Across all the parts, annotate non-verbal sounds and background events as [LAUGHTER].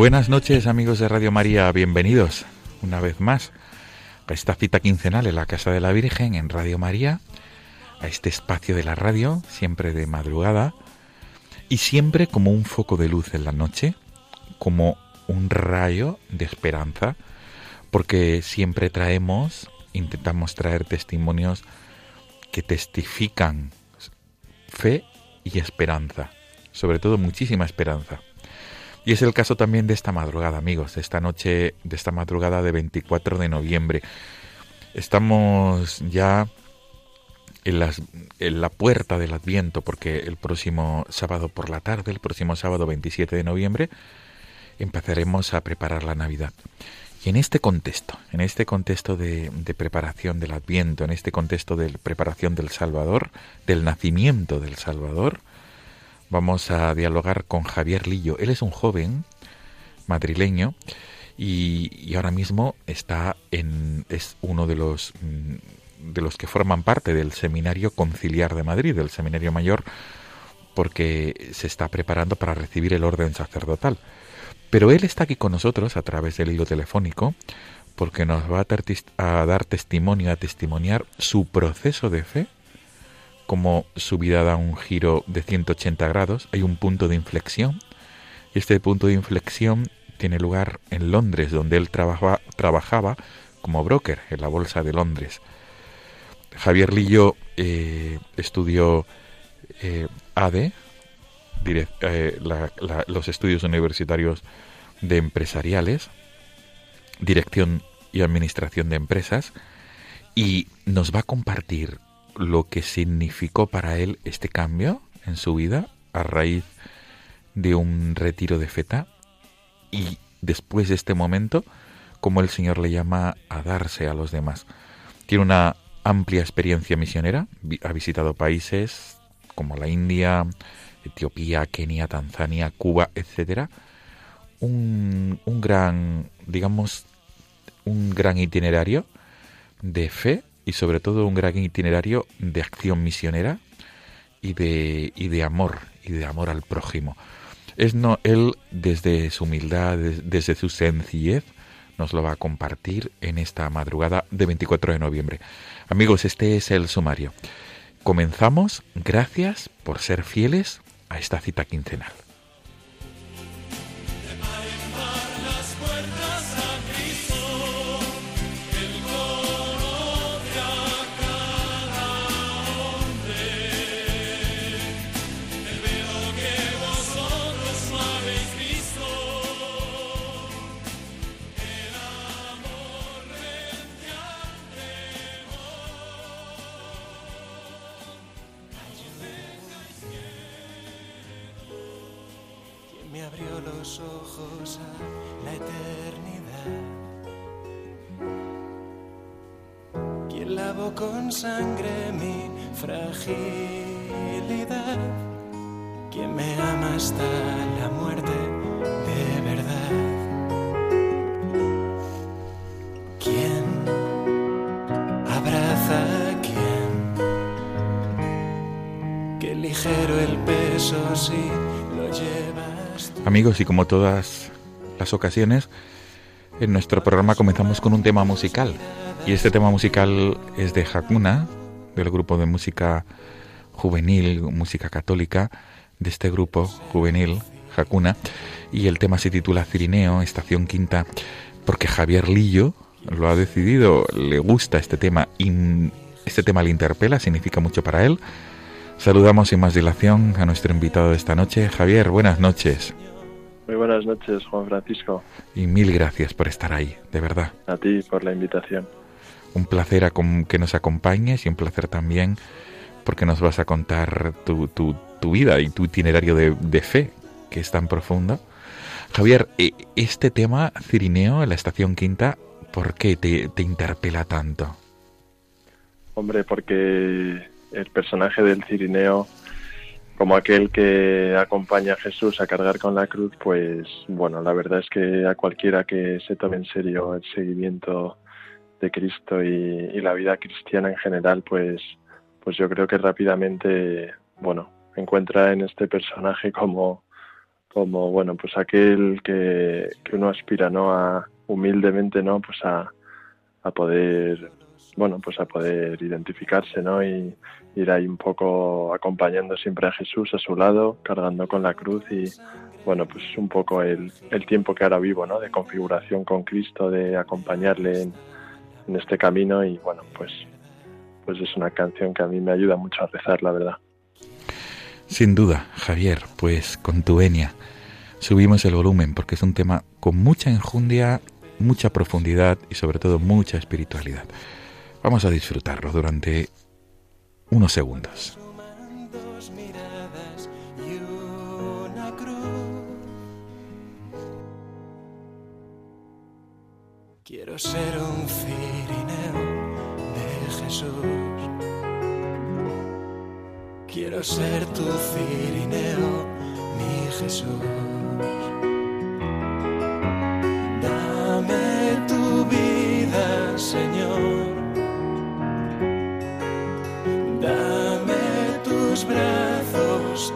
Buenas noches amigos de Radio María, bienvenidos una vez más a esta cita quincenal en la Casa de la Virgen en Radio María, a este espacio de la radio, siempre de madrugada y siempre como un foco de luz en la noche, como un rayo de esperanza, porque siempre traemos, intentamos traer testimonios que testifican fe y esperanza, sobre todo muchísima esperanza. Y es el caso también de esta madrugada, amigos, de esta noche, de esta madrugada de 24 de noviembre. Estamos ya en, las, en la puerta del Adviento, porque el próximo sábado por la tarde, el próximo sábado 27 de noviembre, empezaremos a preparar la Navidad. Y en este contexto, en este contexto de, de, preparación del Adviento, en este contexto de preparación del Salvador, del nacimiento del Salvador, vamos a dialogar con Javier Lillo. Él es un joven madrileño y, ahora mismo está en es uno de los mm, de los que forman parte del Seminario Conciliar de Madrid, del Seminario Mayor, porque se está preparando para recibir el orden sacerdotal. Pero él está aquí con nosotros a través del hilo telefónico porque nos va a, a dar testimonio, a testimoniar su proceso de fe como su vida da un giro de 180 grados, hay un punto de inflexión, y este punto de inflexión tiene lugar en Londres, donde él trabaja, trabajaba como broker en la Bolsa de Londres. Javier Lillo eh, estudió eh, ADE, eh, los estudios universitarios de empresariales, dirección y administración de empresas, y nos va a compartir lo que significó para él este cambio en su vida a raíz de un retiro de feta y después de este momento, como el Señor le llama a darse a los demás. Tiene una amplia experiencia misionera, ha visitado países como la India, Etiopía, Kenia, Tanzania, Cuba, etcétera. Un, un gran, digamos, un gran itinerario de fe y sobre todo un gran itinerario de acción misionera y de, y de amor, y de amor al prójimo. Es no, él desde su humildad, desde su sencillez, nos lo va a compartir en esta madrugada de 24 de noviembre. Amigos, este es el sumario. Comenzamos. Gracias por ser fieles a esta cita quincenal. Me abrió los ojos a la eternidad. Quien lavó con sangre mi fragilidad. Quien me ama hasta la muerte Amigos, y como todas las ocasiones, en nuestro programa comenzamos con un tema musical. Y este tema musical es de Hakuna, del grupo de música juvenil, música católica, de este grupo juvenil, Hakuna. Y el tema se titula Cirineo, Estación Quinta, porque Javier Lillo lo ha decidido, le gusta este tema y este tema le interpela, significa mucho para él. Saludamos sin más dilación a nuestro invitado de esta noche. Javier, buenas noches. Muy buenas noches, Juan Francisco. Y mil gracias por estar ahí, de verdad. A ti por la invitación. Un placer que nos acompañes y un placer también porque nos vas a contar tu, tu, vida y tu itinerario de, de, fe, que es tan profundo. Javier, e, este tema, Cirineo, en la estación quinta, ¿por qué te, te interpela tanto? Hombre, porque el personaje del Cirineo, como aquel que acompaña a Jesús a cargar con la cruz, pues bueno, la verdad es que a cualquiera que se tome en serio el seguimiento de Cristo y, la vida cristiana en general, pues, pues yo creo que rápidamente, bueno, encuentra en este personaje como, como bueno, pues aquel que, que uno aspira, ¿no? A humildemente, ¿no? Pues a, a poder, bueno, pues a poder identificarse, ¿no? Y ir ahí un poco acompañando siempre a Jesús a su lado, cargando con la cruz y, bueno, pues un poco el, el tiempo que ahora vivo, ¿no? De configuración con Cristo, de acompañarle en, en este camino y bueno, pues, pues es una canción que a mí me ayuda mucho a rezar, la verdad. Sin duda, Javier, pues con tu venia subimos el volumen porque es un tema con mucha enjundia, mucha profundidad y sobre todo mucha espiritualidad. Vamos a disfrutarlo durante unos segundos. Quiero ser un cirineo de Jesús. Quiero ser tu cirineo, mi Jesús. Dame tu vida, Señor. Dame tus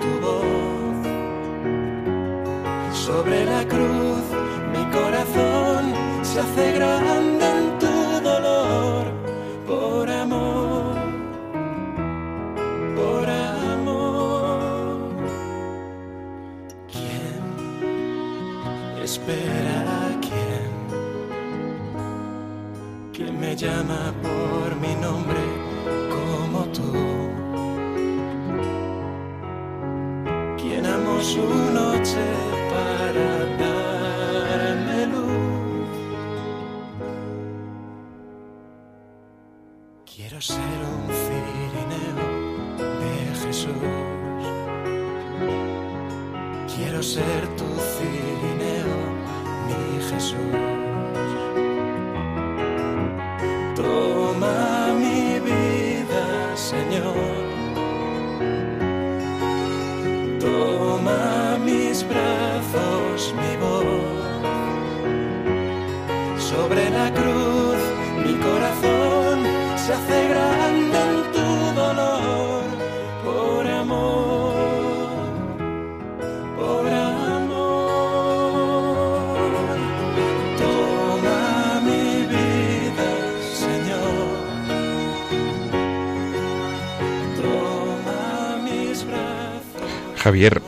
Javier,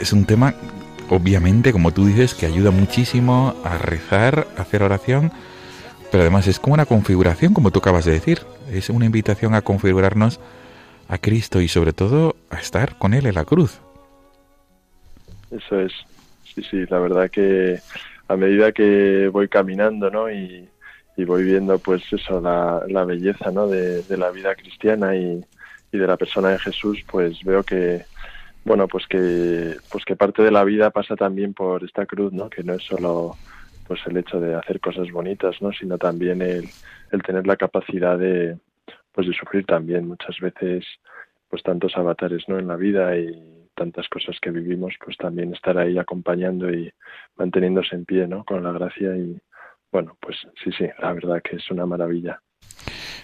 es un tema, obviamente, como tú dices, que ayuda muchísimo a rezar, a hacer oración, pero además es como una configuración, como tú acabas de decir. Es una invitación a configurarnos a Cristo y sobre todo a estar con Él en la cruz. Eso es. Sí, sí, la verdad que a medida que voy caminando, ¿no? Y, voy viendo, pues eso, la, belleza, ¿no? De, la vida cristiana y de la persona de Jesús, pues veo que, bueno, pues que, pues que parte de la vida pasa también por esta cruz, ¿no? Que no es solo, pues el hecho de hacer cosas bonitas, ¿no? Sino también el, el tener la capacidad de, pues de sufrir también muchas veces, pues tantos avatares, ¿no? En la vida y tantas cosas que vivimos, pues también estar ahí acompañando y manteniéndose en pie, ¿no? Con la gracia y, bueno, pues sí, sí, la verdad que es una maravilla.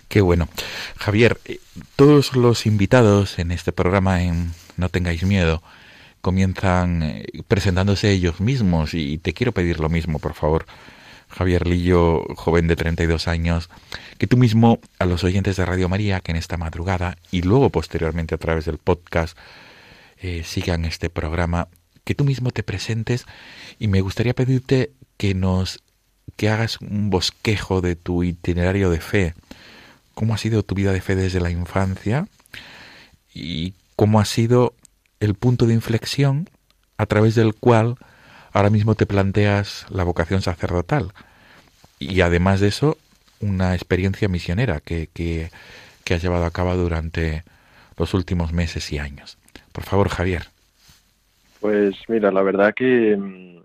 Qué bueno. Javier, eh, todos los invitados en este programa en No tengáis miedo comienzan eh, presentándose ellos mismos y te quiero pedir lo mismo, por favor. Javier Lillo, joven de 32 años, que tú mismo a los oyentes de Radio María que en esta madrugada y luego posteriormente a través del podcast eh, sigan este programa, que tú mismo te presentes y me gustaría pedirte que nos que hagas un bosquejo de tu itinerario de fe. ¿Cómo ha sido tu vida de fe desde la infancia? Y cómo ha sido el punto de inflexión a través del cual ahora mismo te planteas la vocación sacerdotal. Y además de eso, una experiencia misionera que, que, que has llevado a cabo durante los últimos meses y años. Por favor, Javier. Pues mira, la verdad que mm,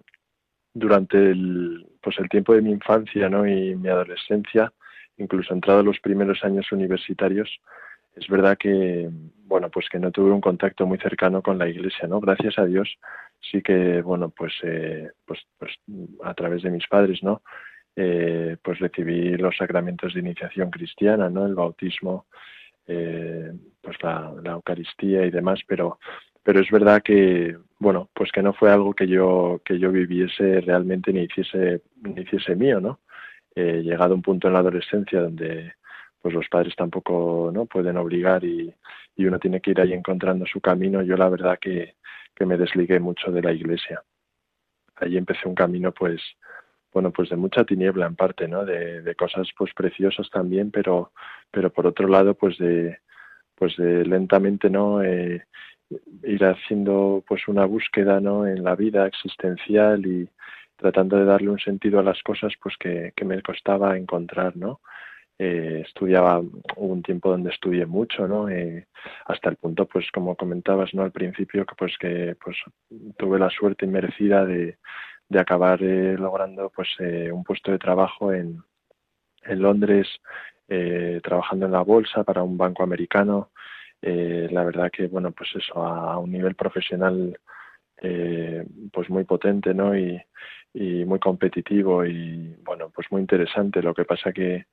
durante el, pues el tiempo de mi infancia ¿no? y mi adolescencia, incluso entrado los primeros años universitarios, es verdad que bueno pues que no tuve un contacto muy cercano con la iglesia no gracias a Dios sí que bueno pues eh, pues, pues a través de mis padres no eh, pues recibí los sacramentos de iniciación cristiana no el bautismo eh, pues la, Eucaristía y demás pero pero es verdad que bueno pues que no fue algo que yo que yo viviese realmente ni hiciese ni hiciese mío no eh, llegado a un punto en la adolescencia donde pues los padres tampoco no pueden obligar y, y uno tiene que ir ahí encontrando su camino. Yo la verdad que, que me desligué mucho de la iglesia. Allí empecé un camino pues bueno pues de mucha tiniebla en parte no de, de cosas pues preciosas también pero pero por otro lado pues de pues de lentamente no eh, ir haciendo pues una búsqueda no en la vida existencial y tratando de darle un sentido a las cosas pues que, que me costaba encontrar no eh, estudiaba un tiempo donde estudié mucho no eh, hasta el punto pues como comentabas no al principio que pues que pues tuve la suerte inmerecida de, de acabar eh, logrando pues eh, un puesto de trabajo en en Londres eh, trabajando en la bolsa para un banco americano. Eh, la verdad que bueno pues eso a, un nivel profesional pues muy potente no y, y, muy competitivo y bueno pues muy interesante. Lo que pasa que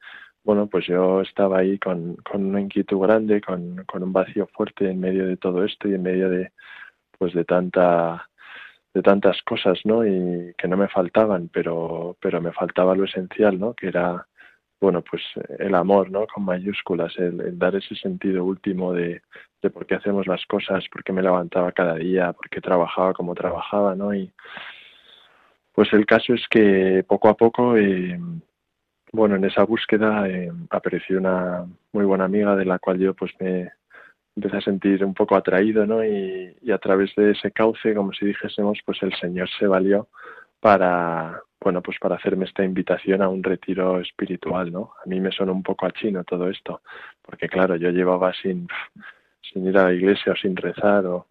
bueno pues yo estaba ahí con, con una inquietud grande con, un vacío fuerte en medio de todo esto y en medio de pues de tanta de tantas cosas no y que no me faltaban pero pero me faltaba lo esencial no que era bueno, pues el amor, ¿no? Con mayúsculas, el, el, dar ese sentido último de, de por qué hacemos las cosas, por qué me levantaba cada día, por qué trabajaba como trabajaba, ¿no? Y pues el caso es que poco a poco, eh, bueno, en esa búsqueda eh, apareció una muy buena amiga de la cual yo pues me empecé a sentir un poco atraído, ¿no? Y, a través de ese cauce, como si dijésemos, pues el Señor se valió para, bueno, pues para hacerme esta invitación a un retiro espiritual, ¿no? A mí me suena un poco a chino todo esto, porque claro, yo llevaba sin, ir a la iglesia o sin rezar o,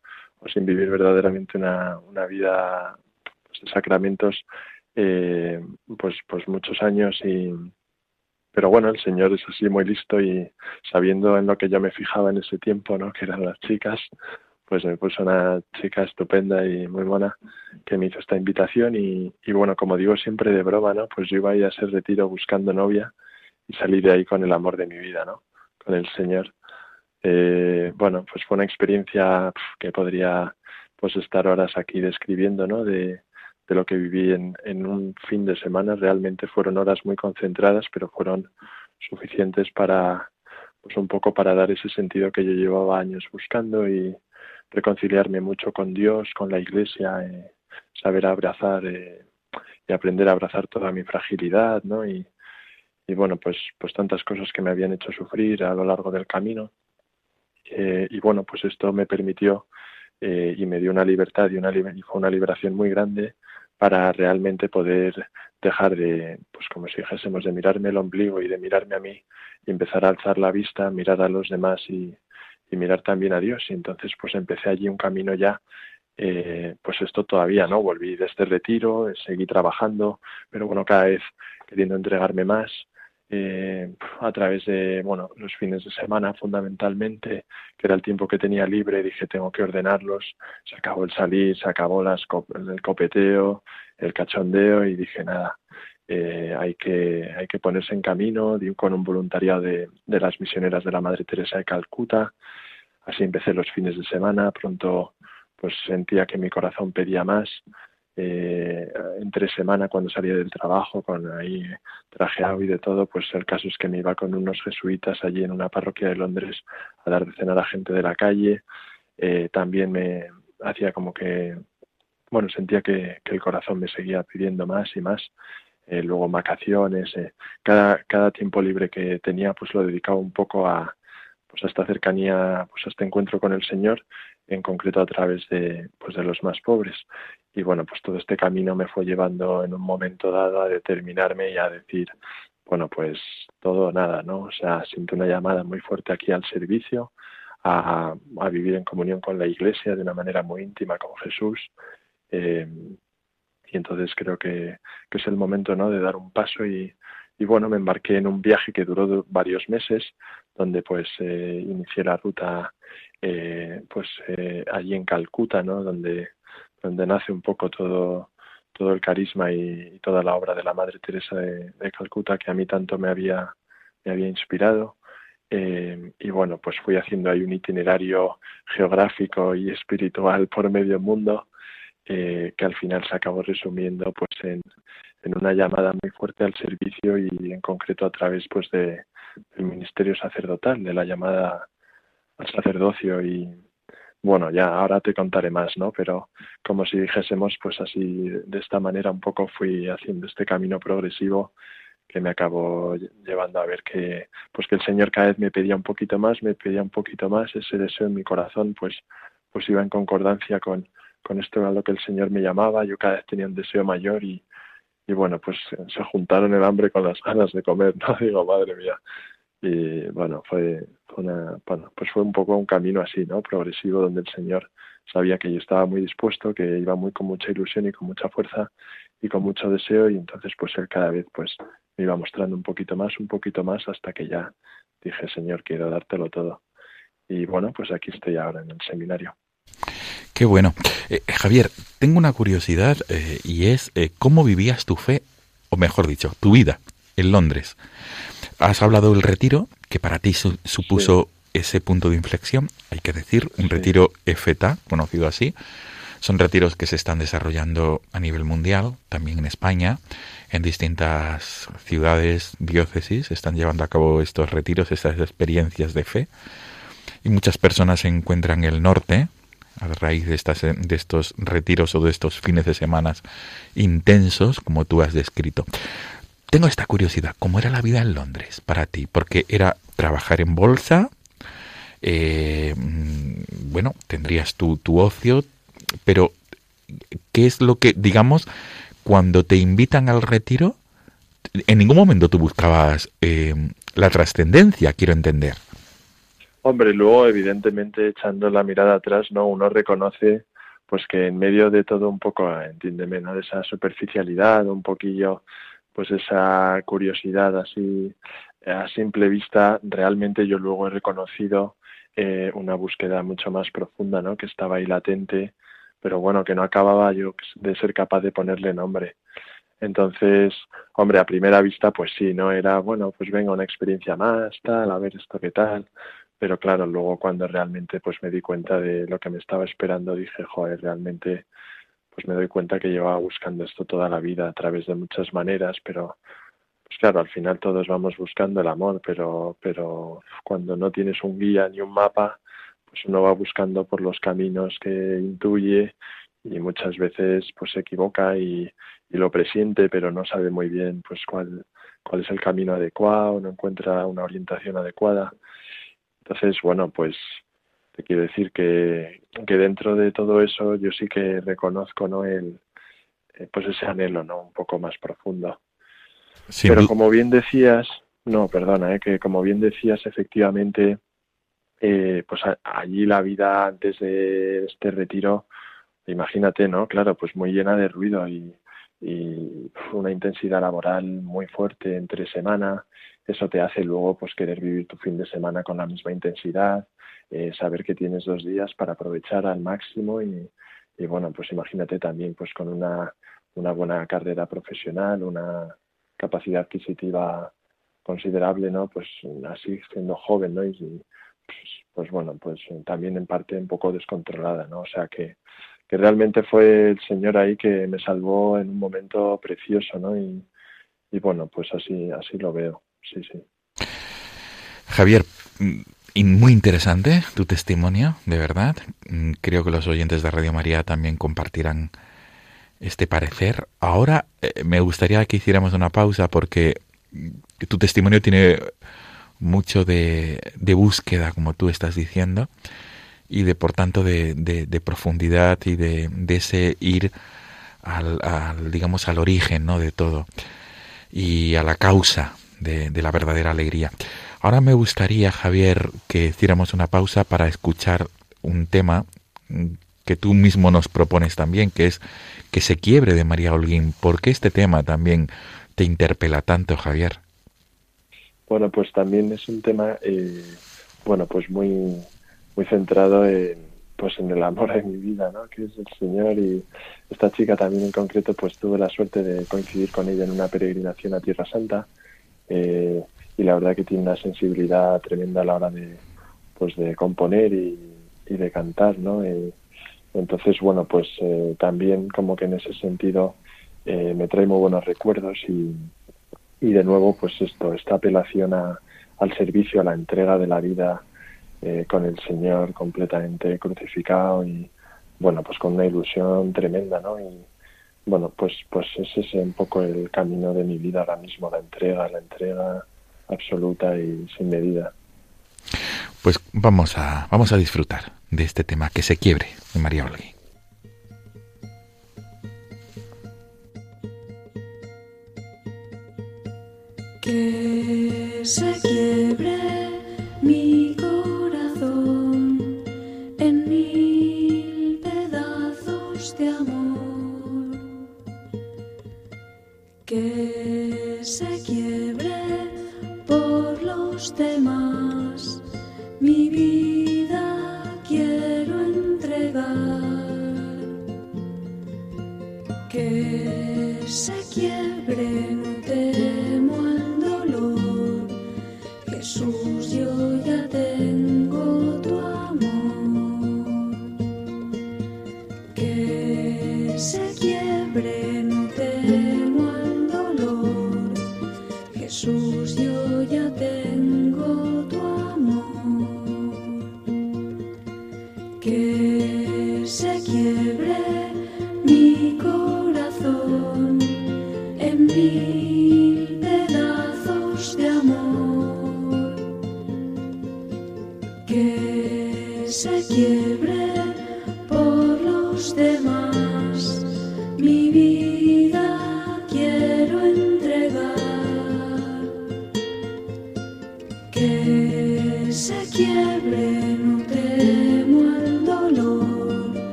sin vivir verdaderamente una, una vida pues, de sacramentos, eh, pues, pues muchos años y, pero bueno, el Señor es así muy listo y sabiendo en lo que yo me fijaba en ese tiempo, ¿no? Que eran las chicas, pues me puso una chica estupenda y muy buena que me hizo esta invitación y, y, bueno, como digo siempre de broma, ¿no? Pues yo iba a ir a retiro buscando novia y salí de ahí con el amor de mi vida, ¿no? Con el Señor. Eh, bueno, pues fue una experiencia que podría pues estar horas aquí describiendo, ¿no? De, de lo que viví en, en un fin de semana. Realmente fueron horas muy concentradas, pero fueron suficientes para, pues un poco para dar ese sentido que yo llevaba años buscando y, reconciliarme mucho con Dios, con la Iglesia, eh, saber abrazar eh, y aprender a abrazar toda mi fragilidad, ¿no? Y, y, bueno, pues, pues tantas cosas que me habían hecho sufrir a lo largo del camino. Eh, y bueno, pues esto me permitió y me dio una libertad y, una, y fue una liberación muy grande para realmente poder dejar de, pues como si dijésemos, de mirarme el ombligo y de mirarme a mí y empezar a alzar la vista, mirar a los demás y, mirar también a Dios. Y entonces pues empecé allí un camino ya, eh, pues esto todavía, ¿no? Volví de este retiro, seguí trabajando, pero bueno, cada vez queriendo entregarme más. Eh, a través de bueno los fines de semana fundamentalmente que era el tiempo que tenía libre dije tengo que ordenarlos se acabó el salir se acabó el copeteo el cachondeo y dije nada eh, hay, que, hay que ponerse en camino con un voluntariado de, de las misioneras de la Madre Teresa de Calcuta. Así empecé los fines de semana, pronto pues sentía que mi corazón pedía más. Eh, entre semana cuando salía del trabajo con ahí trajeado y de todo, pues el caso es que me iba con unos jesuitas allí en una parroquia de Londres a dar de cenar a gente de la calle. Eh, también me hacía como que, bueno, sentía que, el corazón me seguía pidiendo más y más. Eh, luego vacaciones, eh, cada, cada tiempo libre que tenía pues lo dedicaba un poco a, pues a esta cercanía, pues a este encuentro con el Señor, en concreto a través de, pues de los más pobres. Y bueno, pues todo este camino me fue llevando en un momento dado a determinarme y a decir, bueno, pues todo o nada, ¿no? O sea, siento una llamada muy fuerte aquí al servicio, a, a vivir en comunión con la Iglesia de una manera muy íntima con Jesús. Eh, y entonces creo que, que, es el momento, ¿no? De dar un paso y, y bueno, me embarqué en un viaje que duró varios meses, donde pues eh, inicié la ruta eh, pues eh, allí en Calcuta, ¿no? Donde, donde nace un poco todo, todo el carisma y, toda la obra de la Madre Teresa de, Calcuta que a mí tanto me había, me había inspirado. Y bueno, pues fui haciendo ahí un itinerario geográfico y espiritual por medio mundo que al final se acabó resumiendo pues en, en una llamada muy fuerte al servicio y en concreto a través pues de del ministerio sacerdotal, de la llamada al sacerdocio. Y bueno, ya ahora te contaré más, ¿no? Pero como si dijésemos, pues así de esta manera un poco fui haciendo este camino progresivo que me acabó llevando a ver que pues que el Señor cada vez me pedía un poquito más, me pedía un poquito más, ese deseo en mi corazón pues pues iba en concordancia con con esto a lo que el Señor me llamaba, yo cada vez tenía un deseo mayor y, y bueno, pues se juntaron el hambre con las ganas de comer, ¿no? [LAUGHS] Digo, madre mía. Y bueno, fue, una, bueno, pues fue un poco un camino así, ¿no? Progresivo, donde el Señor sabía que yo estaba muy dispuesto, que iba muy con mucha ilusión y con mucha fuerza y con mucho deseo y entonces pues él cada vez pues me iba mostrando un poquito más, un poquito más hasta que ya dije, Señor, quiero dártelo todo. Y bueno, pues aquí estoy ahora en el seminario. Qué bueno. Eh, Javier, tengo una curiosidad eh, y es eh, cómo vivías tu fe, o mejor dicho, tu vida en Londres. Has hablado del retiro, que para ti supuso ese punto de inflexión, hay que decir, un retiro EFETA, conocido así. Son retiros que se están desarrollando a nivel mundial, también en España, en distintas ciudades, diócesis, están llevando a cabo estos retiros, estas experiencias de fe. Y muchas personas se encuentran en el norte, a raíz de, estas, de estos retiros o de estos fines de semana intensos, como tú has descrito. Tengo esta curiosidad, ¿cómo era la vida en Londres para ti? Porque era trabajar en bolsa, eh, mm, bueno, tendrías tu, tu ocio, pero ¿qué es lo que, digamos, cuando te invitan al retiro, en ningún momento tú buscabas eh, la trascendencia, quiero entender. Hombre, luego evidentemente echando la mirada atrás, ¿no? Uno reconoce pues que en medio de todo un poco, entiéndeme, ¿no? De esa superficialidad, un poquillo, pues esa curiosidad así a simple vista, realmente yo luego he reconocido eh, una búsqueda mucho más profunda, ¿no? Que estaba ahí latente, pero bueno, que no acababa yo de ser capaz de ponerle nombre. Entonces, hombre, a primera vista, pues sí, ¿no? Era, bueno, pues venga, una experiencia más, tal, a ver esto qué tal pero claro, luego cuando realmente pues me di cuenta de lo que me estaba esperando, dije, joder, realmente pues me doy cuenta que llevaba buscando esto toda la vida a través de muchas maneras, pero pues claro, al final todos vamos buscando el amor, pero pero cuando no tienes un guía ni un mapa, pues uno va buscando por los caminos que intuye y muchas veces pues se equivoca y, y lo presiente, pero no sabe muy bien pues cuál cuál es el camino adecuado, no encuentra una orientación adecuada. Entonces, bueno, pues te quiero decir que, que dentro de todo eso yo sí que reconozco, ¿no? El, eh, pues ese anhelo, ¿no? Un poco más profundo. Pero como bien decías, no, perdona, ¿eh? que como bien decías, efectivamente, eh, pues allí la vida antes de este retiro, imagínate, ¿no? Claro, pues muy llena de ruido y, y una intensidad laboral muy fuerte entre semana, eso te hace luego pues querer vivir tu fin de semana con la misma intensidad, eh, saber que tienes dos días para aprovechar al máximo y, y, bueno, pues imagínate también pues con una, una buena carrera profesional, una, capacidad adquisitiva considerable, ¿no? Pues así siendo joven, ¿no? Y pues, pues, bueno, pues también en parte un poco descontrolada, ¿no? O sea que, que realmente fue el Señor ahí que me salvó en un momento precioso, ¿no? Y, y bueno, pues así, así lo veo, sí, sí. Javier, y muy interesante tu testimonio, de verdad. Mm, creo que los oyentes de Radio María también compartirán este parecer. Ahora eh, me gustaría que hiciéramos una pausa porque tu testimonio tiene mucho de, búsqueda, como tú estás diciendo, y de por tanto de, profundidad y de, ese ir al, digamos al origen ¿no? de todo y a la causa de la verdadera alegría. Ahora me gustaría, Javier, que hiciéramos una pausa para escuchar un tema que tú mismo nos propones también, que es que se quiebre de María Holguín. ¿Por qué este tema también te interpela tanto, Javier? Bueno, pues también es un tema, eh, bueno, pues muy, muy centrado en, pues en el amor de mi vida, ¿no? Que es el Señor y esta chica también en concreto, pues tuve la suerte de coincidir con ella en una peregrinación a Tierra Santa. Eh, y la verdad que tiene una sensibilidad tremenda a la hora de pues de componer y, de cantar no entonces bueno pues eh, también como que en ese sentido eh, me trae muy buenos recuerdos y, y de nuevo pues esto esta apelación a, al servicio a la entrega de la vida eh, con el Señor completamente crucificado y bueno pues con una ilusión tremenda no y bueno pues pues ese es un poco el camino de mi vida ahora mismo la entrega la entrega absoluta y sin medida. Pues vamos a, vamos a disfrutar de este tema que se quiebre de María Olgui. Que se quiebre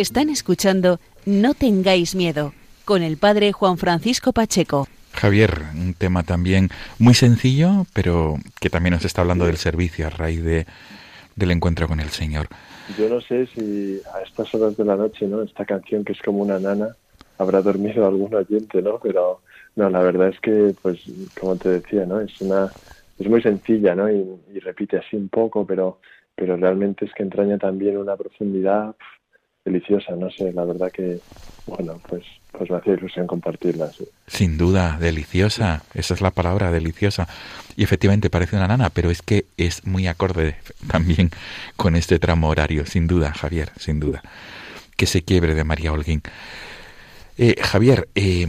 Están escuchando No tengáis miedo con el padre Juan Francisco Pacheco. Javier, un tema también muy sencillo, pero que también nos está hablando del servicio a raíz de, del encuentro con el Señor. Yo no sé si a estas horas de la noche, ¿no? Esta canción que es como una nana, habrá dormido algún oyente, ¿no? Pero no, la verdad es que, pues, como te decía, ¿no? Es una es muy sencilla, ¿no? Y, y repite así un poco, pero, pero realmente es que entraña también una profundidad deliciosa, no sé, la verdad que, bueno, pues, pues me hacía ilusión compartirla. Sin duda, deliciosa. Esa es la palabra, deliciosa. Y efectivamente parece una nana, pero es que es muy acorde [LAUGHS] también con este tramo horario, sin duda, Javier, sin duda. Que se quiebre de María Holguín. Eh, Javier, eh,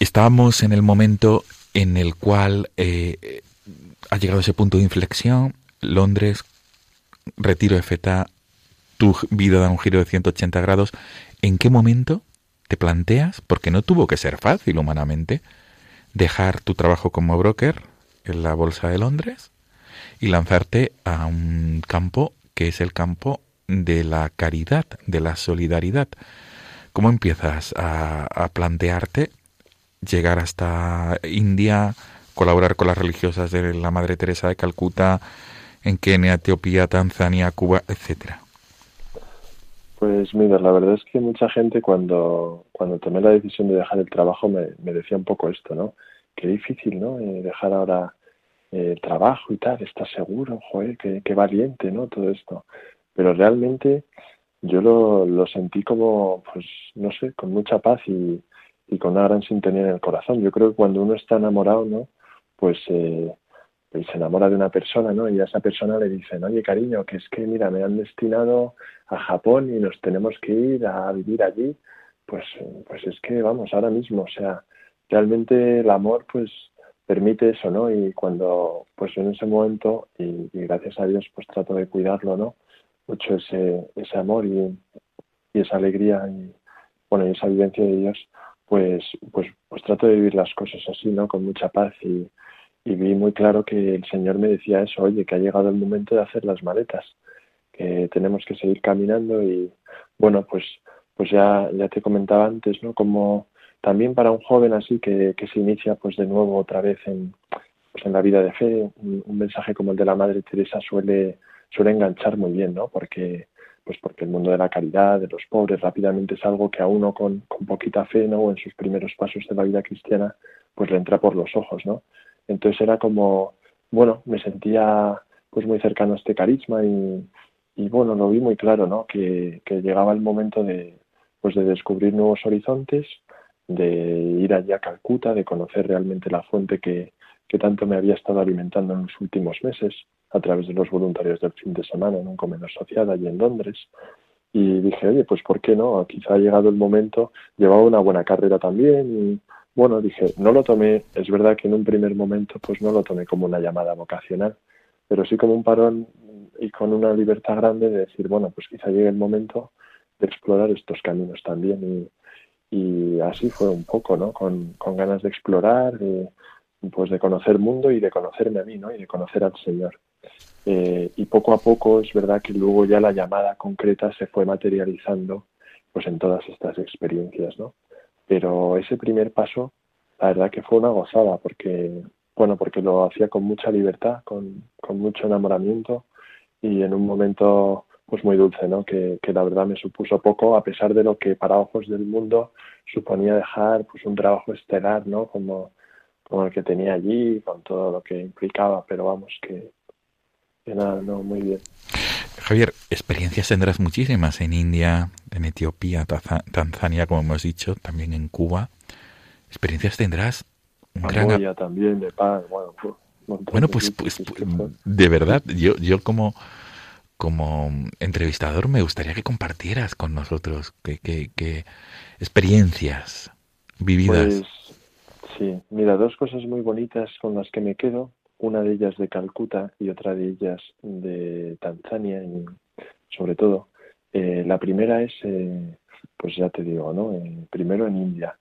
estábamos en el momento en el cual eh, ha llegado ese punto de inflexión, Londres, retiro de feta, tu vida da un giro de 180 grados. ¿En qué momento te planteas, porque no tuvo que ser fácil humanamente, dejar tu trabajo como broker en la Bolsa de Londres y lanzarte a un campo que es el campo de la caridad, de la solidaridad? ¿Cómo empiezas a, plantearte llegar hasta India, colaborar con las religiosas de la Madre Teresa de Calcuta, en Kenia, Etiopía, Tanzania, Cuba, etcétera? Pues mira, la verdad es que mucha gente cuando, cuando tomé la decisión de dejar el trabajo me, decía un poco esto, ¿no? Qué difícil, ¿no? Eh, dejar ahora eh, el trabajo y tal, estás seguro, joder, qué, qué valiente, ¿no? Todo esto. Pero realmente yo lo, lo sentí como, pues, no sé, con mucha paz y, y con una gran sintonía en el corazón. Yo creo que cuando uno está enamorado, ¿no? Pues, eh, pues se enamora de una persona, ¿no? Y a esa persona le dicen, oye, cariño, que es que, mira, me han destinado a Japón y nos tenemos que ir a vivir allí. Pues, pues es que, vamos, ahora mismo, o sea, realmente el amor, pues, permite eso, ¿no? Y cuando, pues en ese momento, y, y gracias a Dios, pues trato de cuidarlo, ¿no? Mucho ese, ese amor y, y esa alegría y, bueno, y esa vivencia de Dios, pues, pues, pues trato de vivir las cosas así, ¿no? Con mucha paz y, y vi muy claro que el Señor me decía eso, oye, que ha llegado el momento de hacer las maletas, que tenemos que seguir caminando y, bueno, pues, pues ya, ya te comentaba antes, ¿no? Como también para un joven así que, que se inicia pues de nuevo otra vez en, pues en la vida de fe, un, mensaje como el de la Madre Teresa suele, suele enganchar muy bien, ¿no? Porque pues porque el mundo de la caridad, de los pobres, rápidamente es algo que a uno con, con poquita fe, ¿no? O en sus primeros pasos de la vida cristiana, pues le entra por los ojos, ¿no? Entonces era como, bueno, me sentía pues muy cercano a este carisma y, y bueno, lo vi muy claro, ¿no? Que, que llegaba el momento de, pues de descubrir nuevos horizontes, de ir allí a Calcuta, de conocer realmente la fuente que, que tanto me había estado alimentando en los últimos meses a través de los voluntarios del fin de semana en un comedor social allí en Londres. Y dije, oye, pues ¿por qué no? Quizá ha llegado el momento, llevaba una buena carrera también y bueno, dije, no lo tomé, es verdad que en un primer momento pues no lo tomé como una llamada vocacional, pero sí como un parón y con una libertad grande de decir, bueno, pues quizá llegue el momento de explorar estos caminos también y, así fue un poco, ¿no? Con, con ganas de explorar, de, pues de conocer mundo y de conocerme a mí, ¿no? Y de conocer al Señor. Eh, y poco a poco es verdad que luego ya la llamada concreta se fue materializando pues en todas estas experiencias, ¿no? Pero ese primer paso, la verdad que fue una gozada porque, bueno, porque lo hacía con mucha libertad, con, con mucho enamoramiento y en un momento pues muy dulce, ¿no? Que, que la verdad me supuso poco, a pesar de lo que para ojos del mundo suponía dejar pues un trabajo estelar, ¿no? Como, como el que tenía allí, con todo lo que implicaba, pero vamos, que, que nada, no, muy bien. Javier, experiencias tendrás muchísimas en India, en Etiopía, Taza- Tanzania, como hemos dicho, también en Cuba. Experiencias tendrás un gran... También, de paz, bueno, Bueno, pues, pues, pues, de verdad, yo, yo como, como entrevistador me gustaría que compartieras con nosotros que, que, que experiencias vividas. Pues sí, mira, dos cosas muy bonitas con las que me quedo, una de ellas de Calcuta y otra de ellas de Tanzania y sobre todo. eh, la primera es, eh, pues ya te digo, ¿no? Eh, primero en India.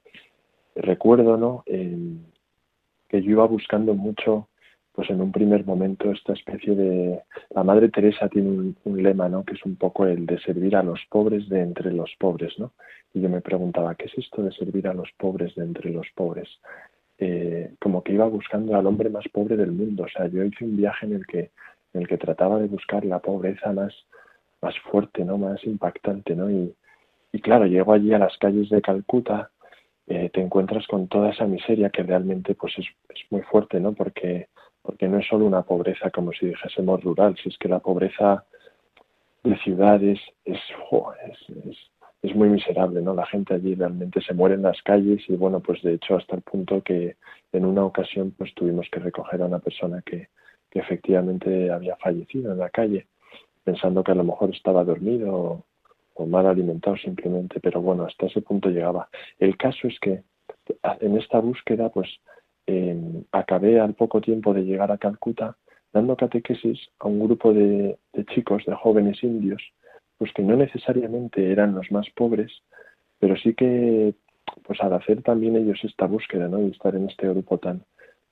Recuerdo, ¿no? Que yo iba buscando mucho, pues en un primer momento, esta especie de... La Madre Teresa tiene un, un lema, ¿no? Que es un poco el de servir a los pobres de entre los pobres, ¿no? Y yo me preguntaba, ¿qué es esto de servir a los pobres de entre los pobres? Eh, como que iba buscando al hombre más pobre del mundo. O sea, yo hice un viaje en el que, en el que trataba de buscar la pobreza más, más fuerte, ¿no? Más impactante, ¿no? Y, y claro, llego allí a las calles de Calcuta eh, te encuentras con toda esa miseria que realmente pues es, es muy fuerte, ¿no? Porque, porque no es solo una pobreza como si dijésemos rural, si es que la pobreza de ciudades es, es, muy miserable, ¿no? La gente allí realmente se muere en las calles y bueno, pues de hecho hasta el punto que en una ocasión pues tuvimos que recoger a una persona que, que efectivamente había fallecido en la calle, pensando que a lo mejor estaba dormido o, mal alimentado simplemente, pero bueno, hasta ese punto llegaba. El caso es que en esta búsqueda pues eh, acabé al poco tiempo de llegar a Calcuta dando catequesis a un grupo de, de, chicos, de jóvenes indios, pues que no necesariamente eran los más pobres, pero sí que, pues al hacer también ellos esta búsqueda, ¿no? Y estar en este grupo tan,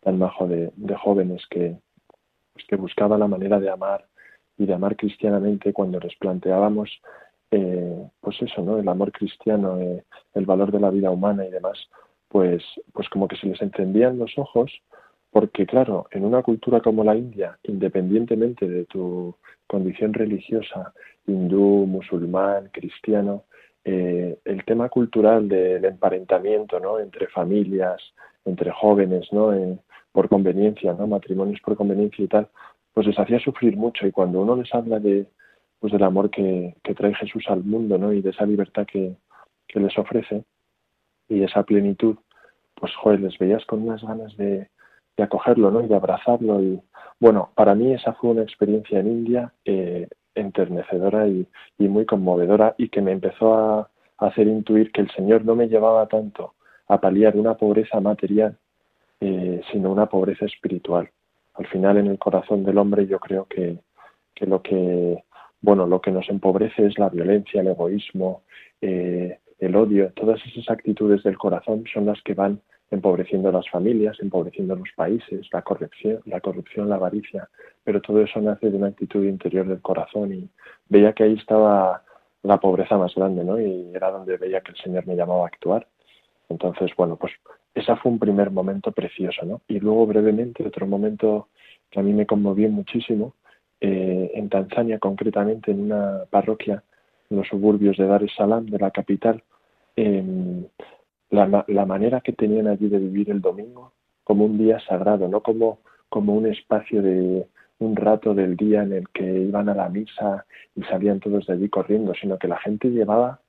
tan majo de, de jóvenes que, pues que buscaba la manera de amar y de amar cristianamente cuando les planteábamos eh, pues eso, ¿no? El amor cristiano, eh, el valor de la vida humana y demás, pues, pues como que se les encendían los ojos porque claro, en una cultura como la India, independientemente de tu condición religiosa, hindú, musulmán, cristiano, eh, el tema cultural del emparentamiento ¿no? entre familias, entre jóvenes, ¿no? Por conveniencia, ¿no? matrimonios por conveniencia y tal, pues les hacía sufrir mucho y cuando uno les habla de pues del amor que, que trae Jesús al mundo ¿no? y de esa libertad que, que les ofrece y esa plenitud, pues joder, les veías con unas ganas de, de acogerlo ¿no? y de abrazarlo. Y bueno, para mí esa fue una experiencia en India eh, enternecedora y, y, muy conmovedora y que me empezó a, hacer intuir que el Señor no me llevaba tanto a paliar una pobreza material, eh, sino una pobreza espiritual. Al final en el corazón del hombre yo creo que, que lo que bueno lo que nos empobrece es la violencia, el egoísmo, eh, el odio, todas esas actitudes del corazón son las que van empobreciendo las familias, empobreciendo los países, la corrupción, la avaricia, pero todo eso nace de una actitud interior del corazón y veía que ahí estaba la pobreza más grande, ¿no? Y era donde veía que el Señor me llamaba a actuar. Entonces, bueno, pues ese fue un primer momento precioso, ¿no? Y luego brevemente otro momento que a mí me conmovió muchísimo, eh, en Tanzania concretamente, en una parroquia en los suburbios de Dar es Salaam, de la capital, eh, la, la manera que tenían allí de vivir el domingo como un día sagrado, no como, como un espacio de un rato del día en el que iban a la misa y salían todos de allí corriendo, sino que la gente llevaba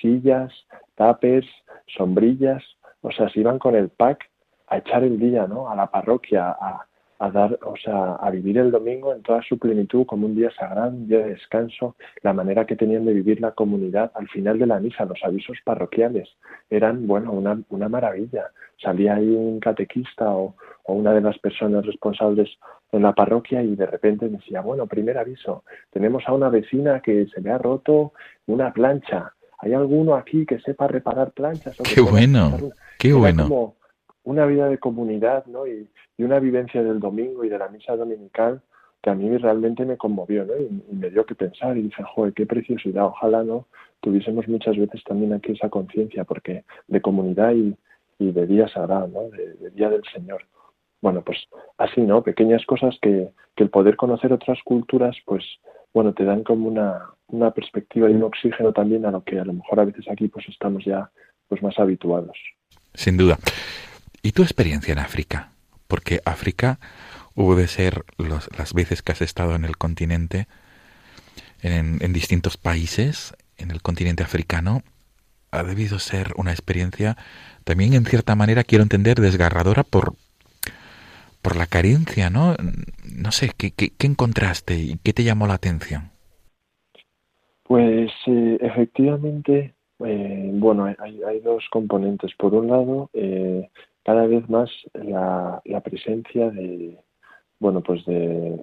sillas, tapes, sombrillas, o sea, se iban con el pack a echar el día, ¿no? A la parroquia, a, a dar, o sea, a vivir el domingo en toda su plenitud como un día sagrado, un día de descanso, la manera que tenían de vivir la comunidad al final de la misa, los avisos parroquiales, eran, bueno, una, una maravilla. Salía ahí un catequista o, o una de las personas responsables en la parroquia y de repente decía, bueno, primer aviso, tenemos a una vecina que se le ha roto una plancha. ¿Hay alguno aquí que sepa reparar planchas? O qué bueno, qué bueno. Como una vida de comunidad, ¿no? Y, y, una vivencia del domingo y de la misa dominical que a mí realmente me conmovió, ¿no? Y, me dio que pensar y dije, joder, qué preciosidad. Ojalá, ¿no? Tuviésemos muchas veces también aquí esa conciencia, porque de comunidad y, de día sagrado, ¿no? De, de, día del Señor. Bueno, pues así, ¿no? Pequeñas cosas que, que el poder conocer otras culturas, pues, bueno, te dan como una, una perspectiva y un oxígeno también a lo que a lo mejor a veces aquí pues estamos ya pues más habituados. Sin duda. ¿Y tu experiencia en África? Porque África hubo de ser los, las veces que has estado en el continente, en, distintos países, en el continente africano, ha debido ser una experiencia también en cierta manera, quiero entender, desgarradora por, por la carencia, ¿no? No sé, ¿qué, qué, qué encontraste y qué te llamó la atención? Pues eh, efectivamente, eh, bueno, hay, hay, dos componentes. Por un lado, eh, cada vez más la, la, presencia de, bueno, pues de,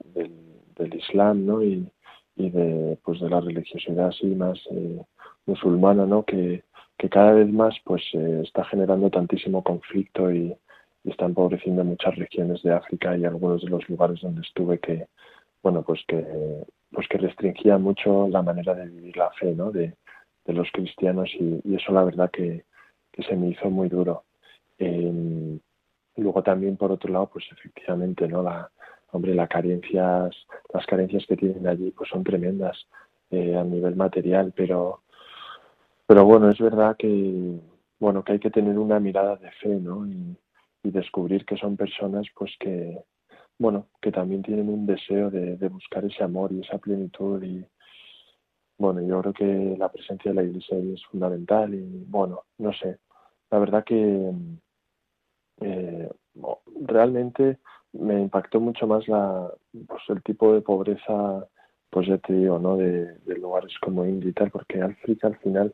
del, Islam, ¿no? Y, y, de, pues de la religiosidad así más eh, musulmana, ¿no? Que, que cada vez más, pues, eh, está generando tantísimo conflicto y, y está empobreciendo muchas regiones de África y algunos de los lugares donde estuve que, bueno, pues que, pues que restringía mucho la manera de vivir la fe, ¿no? De, de los cristianos y, y, eso la verdad que, que se me hizo muy duro. Eh, luego también por otro lado, pues efectivamente, ¿no? La, hombre, las carencias, las carencias que tienen allí, pues son tremendas eh, a nivel material, pero, pero bueno, es verdad que, bueno, que hay que tener una mirada de fe, ¿no? Y, descubrir que son personas, pues que, bueno, que también tienen un deseo de, de buscar ese amor y esa plenitud y, bueno, yo creo que la presencia de la iglesia es fundamental y, bueno, no sé, la verdad que eh, realmente me impactó mucho más la, pues el tipo de pobreza, pues ya te digo, ¿no? De, lugares como India porque África al final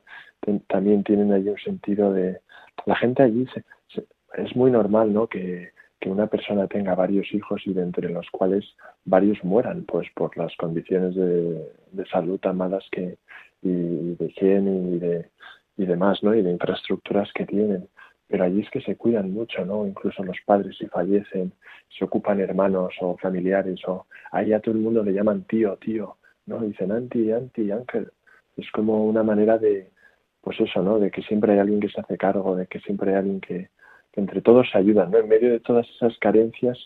también tienen ahí un sentido de... La gente allí se, se- es muy normal, ¿no? Que, que una persona tenga varios hijos y de entre los cuales varios mueran, pues por las condiciones de, de salud tan malas que y de higiene y de y demás, ¿no? Y de infraestructuras que tienen. Pero allí es que se cuidan mucho, ¿no? Incluso los padres si fallecen, se ocupan hermanos o familiares o ahí a todo el mundo le llaman tío, tío, ¿no? Dicen anti, anti, ángel. Es como una manera de, pues eso, ¿no? De que siempre hay alguien que se hace cargo, de que siempre hay alguien que, que entre todos se ayudan, ¿no? En medio de todas esas carencias,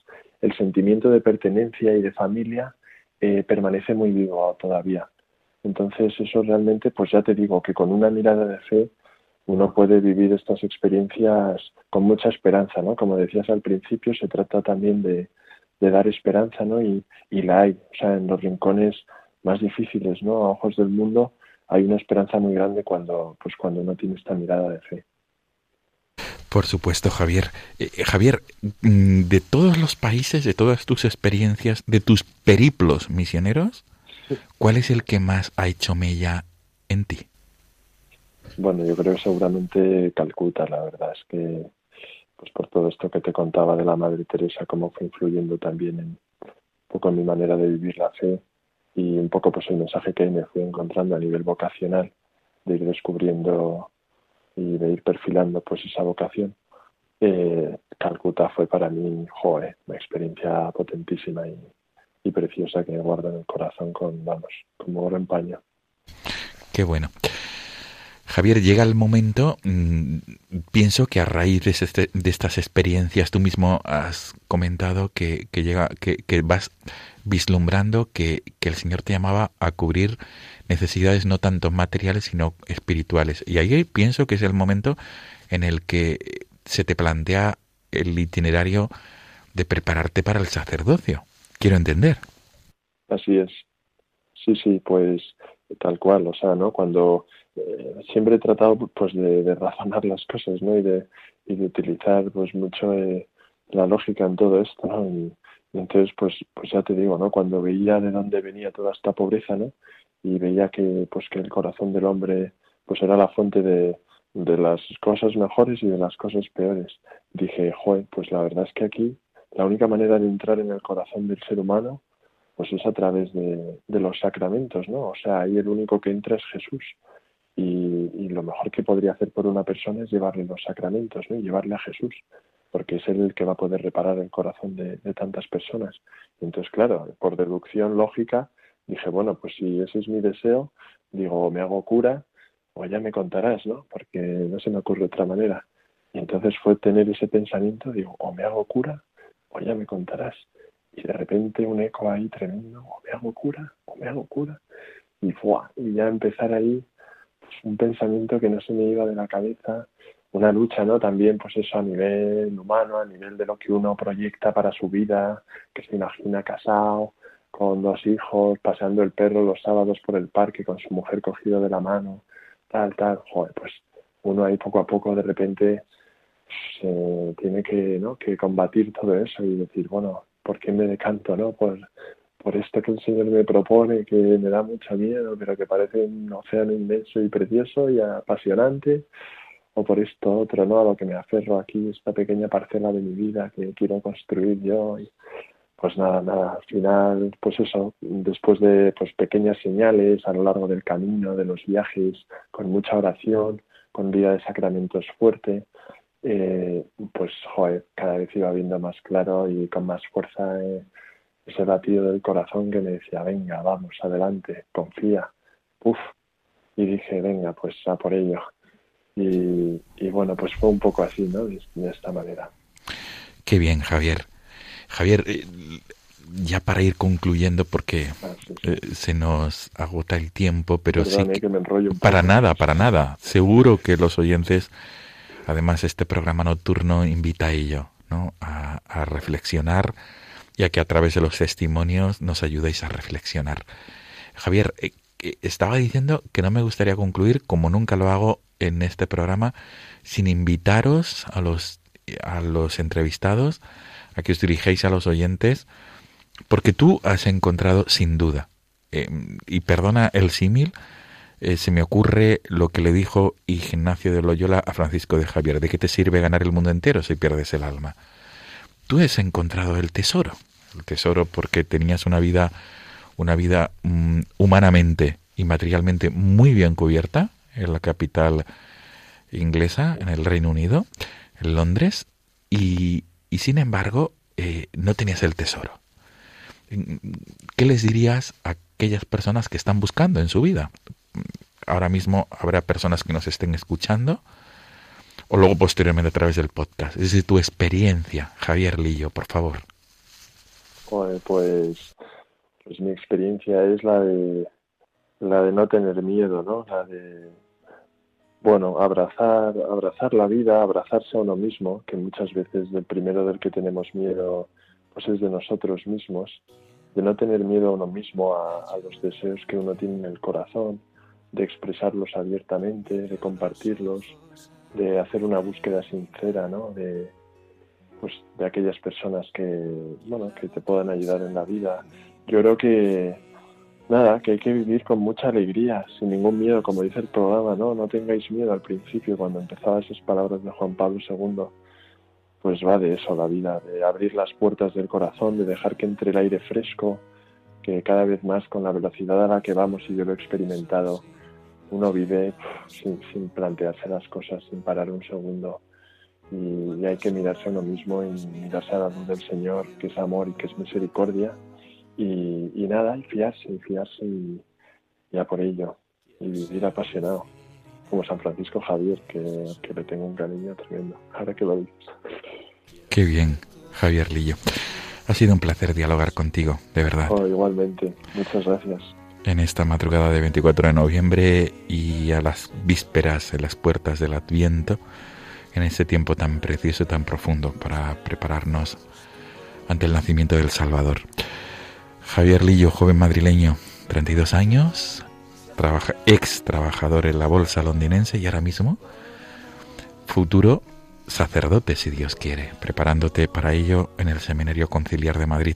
el sentimiento de pertenencia y de familia eh, permanece muy vivo todavía. Entonces eso realmente, pues ya te digo, que con una mirada de fe uno puede vivir estas experiencias con mucha esperanza, ¿no? Como decías al principio, se trata también de, de dar esperanza, ¿no? Y, y la hay, o sea, en los rincones más difíciles, ¿no? A ojos del mundo hay una esperanza muy grande cuando, pues cuando uno tiene esta mirada de fe. Por supuesto, Javier. Eh, Javier, mm, de todos los países, de todas tus experiencias, de tus periplos misioneros, ¿cuál es el que más ha hecho mella en ti? Bueno, yo creo seguramente Calcuta, la verdad es que, pues por todo esto que te contaba de la Madre Teresa, cómo fue influyendo también en un poco mi manera de vivir la fe y un poco pues el mensaje que me fui encontrando a nivel vocacional, de ir descubriendo y de ir perfilando pues esa vocación. Eh, Calcuta fue para mí, joder, una experiencia potentísima y, preciosa que guardo en el corazón con, vamos, como oro paño. Qué bueno. Javier, llega el momento, mmm, pienso que a raíz de, este, de, estas experiencias, tú mismo has comentado que, llega, que, vas vislumbrando que, que, el Señor te llamaba a cubrir necesidades no tanto materiales, sino espirituales. Y ahí pienso que es el momento en el que se te plantea el itinerario de prepararte para el sacerdocio. Quiero entender. Así es. Sí, sí, pues tal cual. O sea, ¿no? Cuando eh, siempre he tratado pues de, razonar las cosas no y de, y de utilizar pues mucho eh, la lógica en todo esto no y, y, entonces pues pues ya te digo no cuando veía de dónde venía toda esta pobreza no y veía que pues que el corazón del hombre pues era la fuente de, de las cosas mejores y de las cosas peores. Dije joder pues la verdad es que aquí la única manera de entrar en el corazón del ser humano pues es a través de, de los sacramentos no o sea ahí el único que entra es Jesús y, y, lo mejor que podría hacer por una persona es llevarle los sacramentos, ¿no? Llevarle a Jesús, porque es él el que va a poder reparar el corazón de, tantas personas. Entonces, claro, por deducción lógica, dije, bueno, pues si ese es mi deseo, digo, me hago cura o ya me contarás, ¿no? Porque no se me ocurre otra manera. Y entonces fue tener ese pensamiento, digo, o me hago cura o ya me contarás. Y de repente un eco ahí tremendo, o me hago cura o me hago cura. Y, ¡fua! y ya empezar ahí un pensamiento que no se me iba de la cabeza, una lucha, ¿no? También, pues eso a nivel humano, a nivel de lo que uno proyecta para su vida, que se imagina casado, con dos hijos, paseando el perro los sábados por el parque con su mujer cogido de la mano, tal, tal, joder, pues uno ahí poco a poco de repente se tiene que, ¿no? que combatir todo eso y decir, bueno, ¿por qué me decanto, no? Por, por esto que el Señor me propone, que me da mucho miedo, pero que parece un océano inmenso y precioso y apasionante, o por esto otro, ¿no? A lo que me aferro aquí, esta pequeña parcela de mi vida que quiero construir yo. Y, pues nada, nada, al final, pues eso, después de pues pequeñas señales a lo largo del camino, de los viajes, con mucha oración, con vida de sacramentos fuerte, eh, pues joder, cada vez iba viendo más claro y con más fuerza eh, ese latido del corazón que me decía, venga, vamos, adelante, confía, uf, y dije, venga, pues a por ello. Y, y bueno, pues fue un poco así, ¿no? De, de, esta manera. Qué bien, Javier. Javier, eh, ya para ir concluyendo, porque ah, sí, sí. Eh, se nos agota el tiempo, pero sí que me enrollo un para poco. nada, para nada. Seguro que los oyentes Además, este programa nocturno invita a ello, ¿no? A, a reflexionar y a que a través de los testimonios nos ayudéis a reflexionar. Javier, eh, estaba diciendo que no me gustaría concluir, como nunca lo hago en este programa, sin invitaros a los, a los entrevistados a que os dirigéis a los oyentes, porque tú has encontrado sin duda, eh, y perdona el símil, eh, se me ocurre lo que le dijo Ignacio de Loyola a Francisco de Javier, ¿de qué te sirve ganar el mundo entero si pierdes el alma? Tú has encontrado el tesoro, tesoro porque tenías una vida, una vida mm, humanamente y materialmente muy bien cubierta en la capital inglesa, en el Reino Unido, en Londres, y, y sin embargo eh, no tenías el tesoro. ¿Qué les dirías a aquellas personas que están buscando en su vida? Ahora mismo habrá personas que nos estén escuchando o luego posteriormente a través del podcast. Es tu experiencia, Javier Lillo, por favor. Pues, pues, mi experiencia es la de la de no tener miedo, ¿no? La de bueno, abrazar, abrazar la vida, abrazarse a uno mismo, que muchas veces el primero del que tenemos miedo pues es de nosotros mismos, de no tener miedo a uno mismo, a, a los deseos que uno tiene en el corazón, de expresarlos abiertamente, de compartirlos, de hacer una búsqueda sincera, ¿no? De, pues, de aquellas personas que, bueno, que te puedan ayudar en la vida. Yo creo que, nada, que hay que vivir con mucha alegría, sin ningún miedo, como dice el programa, ¿no? No tengáis miedo al principio, cuando empezaba esas palabras de Juan Pablo II, pues va de eso la vida, de abrir las puertas del corazón, de dejar que entre el aire fresco, que cada vez más con la velocidad a la que vamos, y yo lo he experimentado, uno vive sin, sin plantearse las cosas, sin parar un segundo. Y, hay que mirarse a uno mismo y mirarse a la luz del Señor, que es amor y que es misericordia. Y, y nada, y fiarse, y fiarse y, y a por ello. Y vivir apasionado, como San Francisco Javier, que, que le tengo un cariño tremendo. Ahora que lo dices. Qué bien, Javier Lillo. Ha sido un placer dialogar contigo, de verdad. Oh, igualmente, muchas gracias. En esta madrugada de 24 de noviembre y a las vísperas, en las puertas del Adviento, en este tiempo tan precioso, tan profundo para prepararnos ante el nacimiento del Salvador. Javier Lillo, joven madrileño, 32 años, trabaja, ex trabajador en la bolsa londinense y ahora mismo futuro sacerdote, si Dios quiere, preparándote para ello en el Seminario Conciliar de Madrid.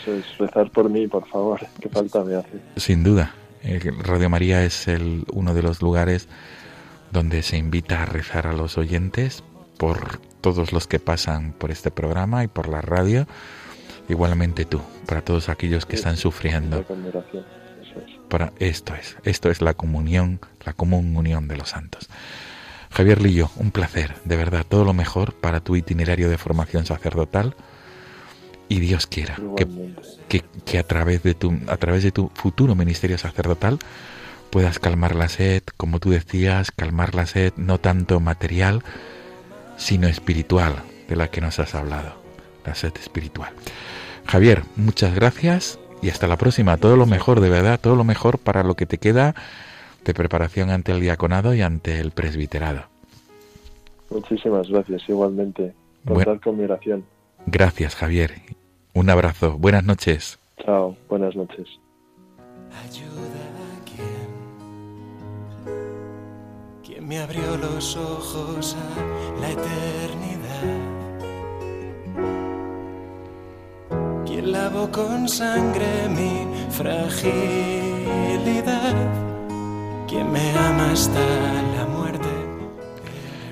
Eso es rezar por mí, por favor, [LAUGHS] qué falta me hace. Sin duda, Radio María es el, uno de los lugares donde se invita a rezar a los oyentes por todos los que pasan por este programa y por la radio. Igualmente tú, para todos aquellos que están sufriendo. Para, esto es, esto es la comunión, la común unión de los santos. Javier Lillo, un placer, de verdad, todo lo mejor para tu itinerario de formación sacerdotal y Dios quiera que, que a través de tu a través de tu futuro ministerio sacerdotal puedas calmar la sed, como tú decías, calmar la sed no tanto material, sino espiritual, de la que nos has hablado, la sed espiritual. Javier, muchas gracias y hasta la próxima. Todo lo mejor, de verdad, todo lo mejor para lo que te queda de preparación ante el diaconado y ante el presbiterado. Muchísimas gracias, igualmente. Bueno. Contad con mi oración. Gracias, Javier. Un abrazo. Buenas noches. Chao, buenas noches. Ayuda me abrió los ojos a la eternidad, quien lavó con sangre mi fragilidad, quien me ama hasta la muerte.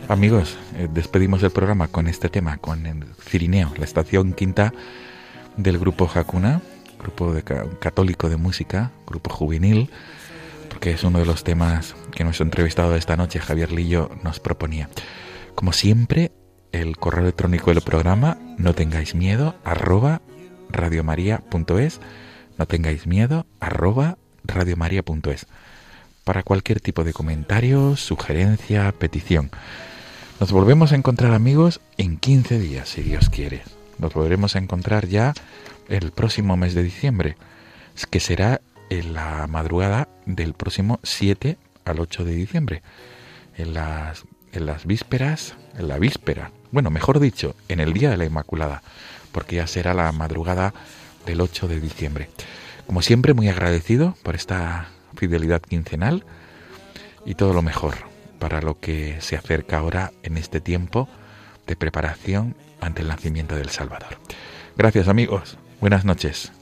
Amigos, eh, despedimos el programa con este tema, con el Cirineo, la estación quinta del grupo Hakuna, grupo de ca- católico de música, grupo juvenil, porque es uno de los temas que nuestro entrevistado de esta noche, Javier Lillo, nos proponía. Como siempre, el correo electrónico del programa, no tengáis miedo, arroba radiomaria.es, no tengáis miedo, arroba radiomaria.es, para cualquier tipo de comentario, sugerencia, petición. Nos volvemos a encontrar amigos en 15 días, si Dios quiere. Nos volveremos a encontrar ya el próximo mes de diciembre, que será en la madrugada del próximo 7 al 8 de diciembre, en las en las vísperas, en la víspera, bueno, mejor dicho, en el día de la Inmaculada, porque ya será la madrugada del 8 de diciembre. Como siempre, muy agradecido por esta fidelidad quincenal y todo lo mejor para lo que se acerca ahora en este tiempo de preparación ante el nacimiento del Salvador. Gracias amigos, buenas noches.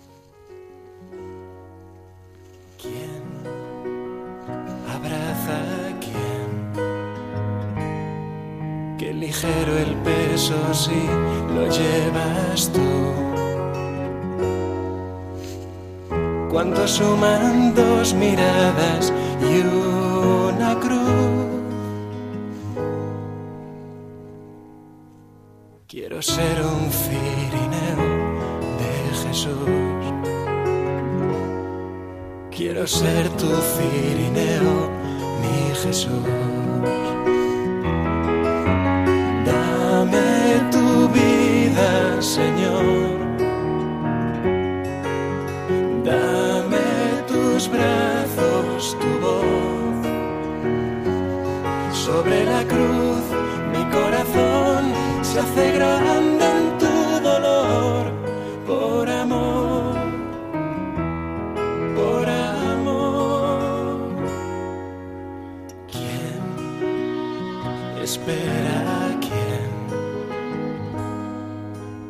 Ligero el peso si lo llevas tú. Cuánto suman dos miradas y una cruz. Quiero ser un cirineo de Jesús. Quiero ser tu cirineo, mi Jesús. Sobre la cruz, mi corazón se hace grande en tu dolor, por amor por amor. ¿Quién espera a quién?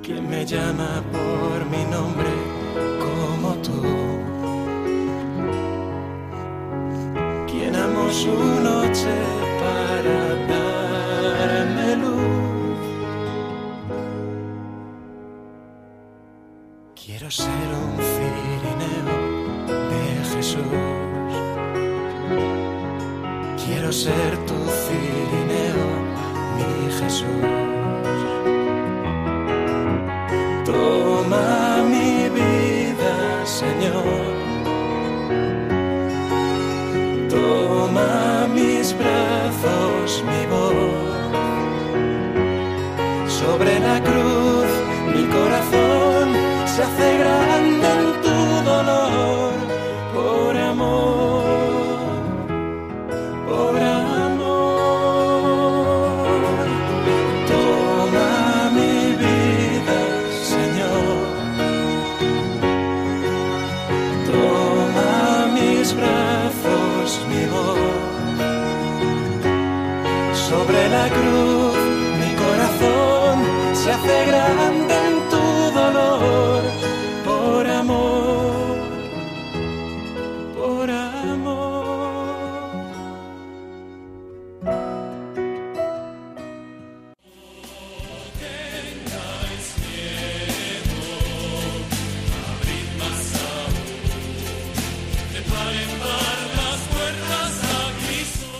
¿Quién me llama por mi nombre como tú? ¿Quién amó su Señor.